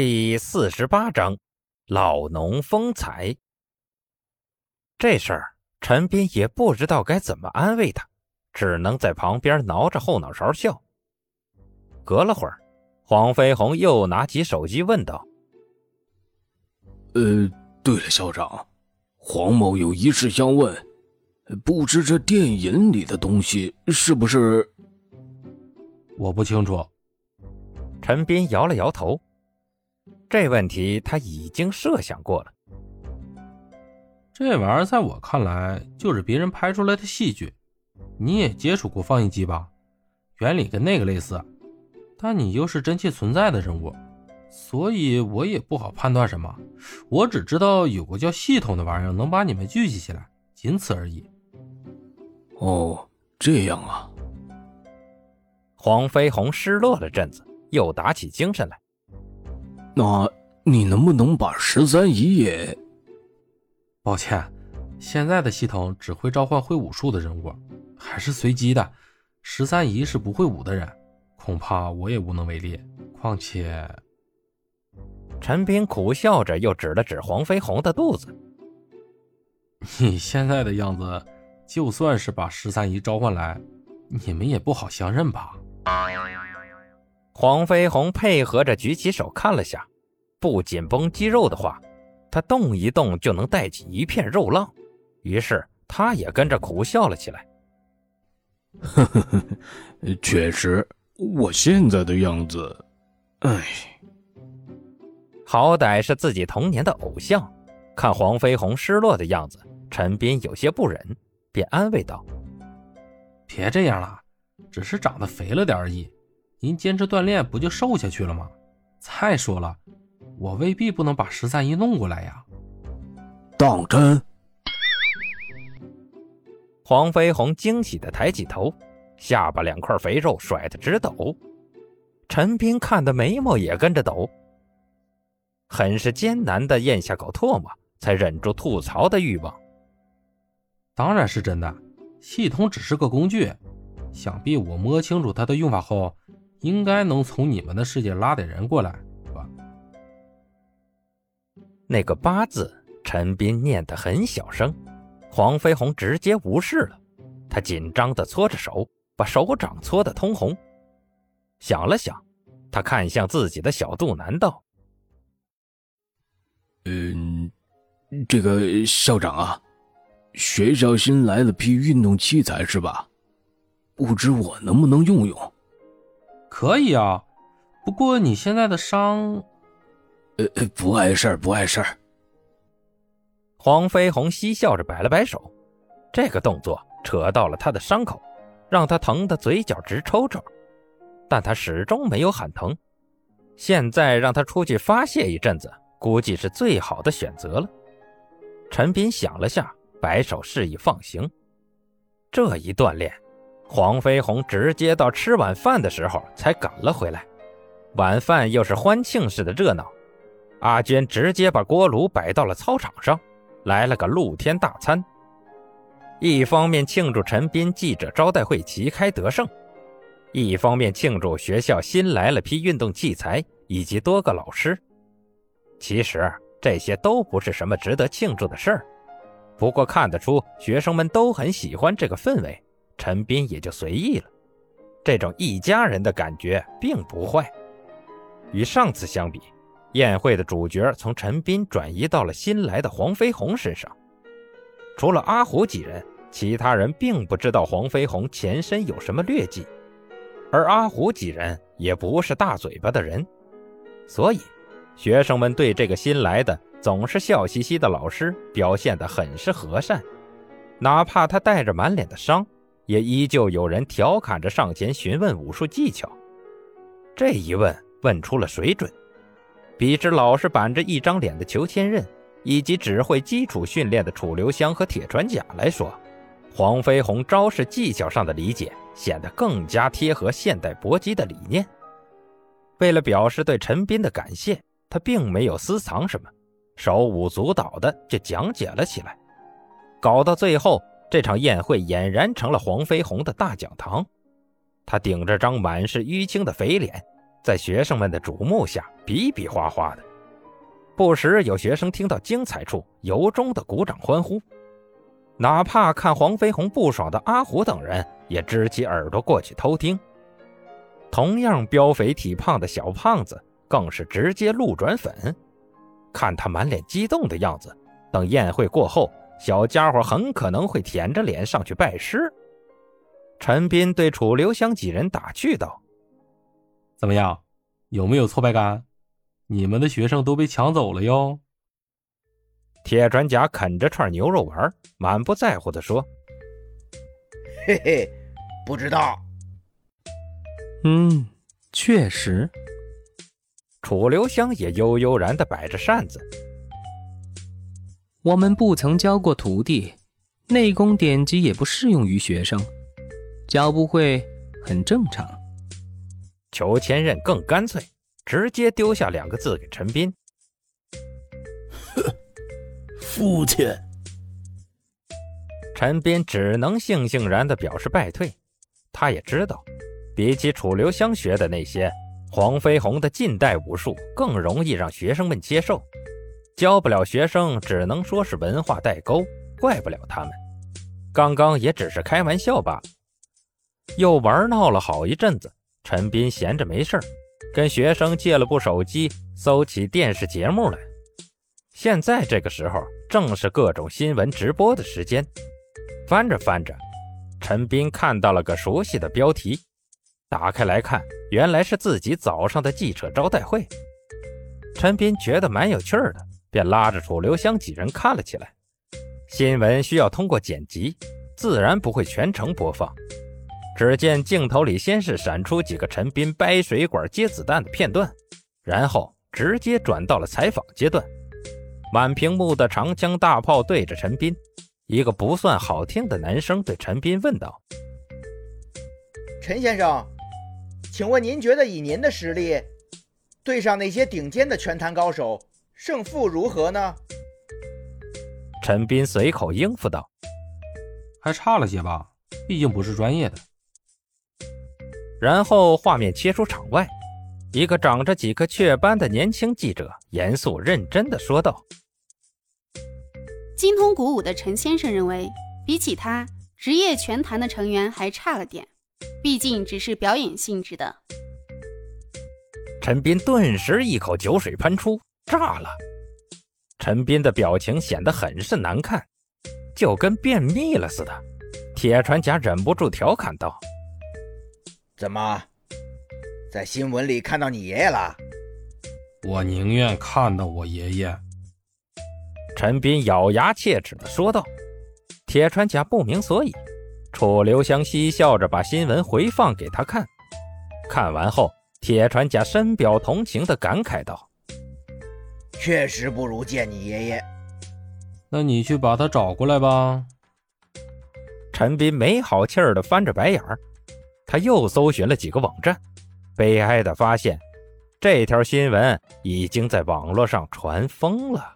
第四十八章，老农风采。这事儿，陈斌也不知道该怎么安慰他，只能在旁边挠着后脑勺笑。隔了会儿，黄飞鸿又拿起手机问道：“呃，对了，校长，黄某有一事相问，不知这电影里的东西是不是？我不清楚。”陈斌摇了摇头。这问题他已经设想过了。这玩意儿在我看来就是别人拍出来的戏剧。你也接触过放映机吧？原理跟那个类似，但你又是真切存在的人物，所以我也不好判断什么。我只知道有个叫系统的玩意儿能把你们聚集起来，仅此而已。哦，这样啊。黄飞鸿失落了阵子，又打起精神来。那你能不能把十三姨也？抱歉，现在的系统只会召唤会武术的人物，还是随机的。十三姨是不会武的人，恐怕我也无能为力。况且，陈斌苦笑着，又指了指黄飞鸿的肚子：“你现在的样子，就算是把十三姨召唤来，你们也不好相认吧？”黄飞鸿配合着举起手看了下，不紧绷肌肉的话，他动一动就能带起一片肉浪。于是他也跟着苦笑了起来。呵呵呵，确实，我现在的样子，唉，好歹是自己童年的偶像。看黄飞鸿失落的样子，陈斌有些不忍，便安慰道：“别这样了，只是长得肥了点而已。”您坚持锻炼，不就瘦下去了吗？再说了，我未必不能把十三姨弄过来呀。当真？黄飞鸿惊喜的抬起头，下巴两块肥肉甩得直抖。陈斌看的眉毛也跟着抖，很是艰难的咽下口唾沫，才忍住吐槽的欲望。当然是真的，系统只是个工具，想必我摸清楚它的用法后。应该能从你们的世界拉点人过来，是吧？那个“八”字，陈斌念得很小声，黄飞鸿直接无视了。他紧张地搓着手，把手掌搓得通红。想了想，他看向自己的小肚腩道：“嗯，这个校长啊，学校新来了批运动器材是吧？不知我能不能用用？”可以啊，不过你现在的伤，呃，不碍事儿，不碍事儿。黄飞鸿嬉笑着摆了摆手，这个动作扯到了他的伤口，让他疼得嘴角直抽抽，但他始终没有喊疼。现在让他出去发泄一阵子，估计是最好的选择了。陈斌想了下，摆手示意放行。这一锻炼。黄飞鸿直接到吃晚饭的时候才赶了回来，晚饭又是欢庆式的热闹。阿娟直接把锅炉摆到了操场上，来了个露天大餐。一方面庆祝陈斌记者招待会旗开得胜，一方面庆祝学校新来了批运动器材以及多个老师。其实这些都不是什么值得庆祝的事儿，不过看得出学生们都很喜欢这个氛围。陈斌也就随意了，这种一家人的感觉并不坏。与上次相比，宴会的主角从陈斌转移到了新来的黄飞鸿身上。除了阿虎几人，其他人并不知道黄飞鸿前身有什么劣迹，而阿虎几人也不是大嘴巴的人，所以学生们对这个新来的总是笑嘻嘻的老师表现得很是和善，哪怕他带着满脸的伤。也依旧有人调侃着上前询问武术技巧，这一问问出了水准，比之老是板着一张脸的裘千仞，以及只会基础训练的楚留香和铁传甲来说，黄飞鸿招式技巧上的理解显得更加贴合现代搏击的理念。为了表示对陈斌的感谢，他并没有私藏什么，手舞足蹈的就讲解了起来，搞到最后。这场宴会俨然成了黄飞鸿的大讲堂，他顶着张满是淤青的肥脸，在学生们的瞩目下比比划划的。不时有学生听到精彩处，由衷的鼓掌欢呼。哪怕看黄飞鸿不爽的阿虎等人，也支起耳朵过去偷听。同样膘肥体胖的小胖子，更是直接路转粉。看他满脸激动的样子，等宴会过后，小家伙很可能会舔着脸上去拜师。陈斌对楚留香几人打趣道：“怎么样，有没有挫败感？你们的学生都被抢走了哟。”铁船甲啃着串牛肉丸，满不在乎地说：“嘿嘿，不知道。”嗯，确实。楚留香也悠悠然地摆着扇子。我们不曾教过徒弟，内功典籍也不适用于学生。教不会很正常。裘千仞更干脆，直接丢下两个字给陈斌：“哼，父亲。”陈斌只能悻悻然地表示败退。他也知道，比起楚留香学的那些，黄飞鸿的近代武术更容易让学生们接受。教不了学生，只能说是文化代沟，怪不了他们。刚刚也只是开玩笑罢了。又玩闹了好一阵子，陈斌闲着没事跟学生借了部手机，搜起电视节目来。现在这个时候正是各种新闻直播的时间，翻着翻着，陈斌看到了个熟悉的标题，打开来看，原来是自己早上的记者招待会。陈斌觉得蛮有趣的，便拉着楚留香几人看了起来。新闻需要通过剪辑，自然不会全程播放。只见镜头里先是闪出几个陈斌掰水管接子弹的片段，然后直接转到了采访阶段。满屏幕的长枪大炮对着陈斌，一个不算好听的男生对陈斌问道：“陈先生，请问您觉得以您的实力，对上那些顶尖的拳坛高手，胜负如何呢？”陈斌随口应付道：“还差了些吧，毕竟不是专业的。”然后画面切出场外，一个长着几颗雀斑的年轻记者严肃认真地说道：“精通鼓舞的陈先生认为，比起他，职业拳坛的成员还差了点，毕竟只是表演性质的。”陈斌顿时一口酒水喷出，炸了。陈斌的表情显得很是难看，就跟便秘了似的。铁船甲忍不住调侃道。怎么，在新闻里看到你爷爷了？我宁愿看到我爷爷。陈斌咬牙切齿地说道。铁船甲不明所以，楚留香嬉笑着把新闻回放给他看。看完后，铁船甲深表同情地感慨道：“确实不如见你爷爷。那你去把他找过来吧。”陈斌没好气儿的翻着白眼儿。他又搜寻了几个网站，悲哀的发现，这条新闻已经在网络上传疯了。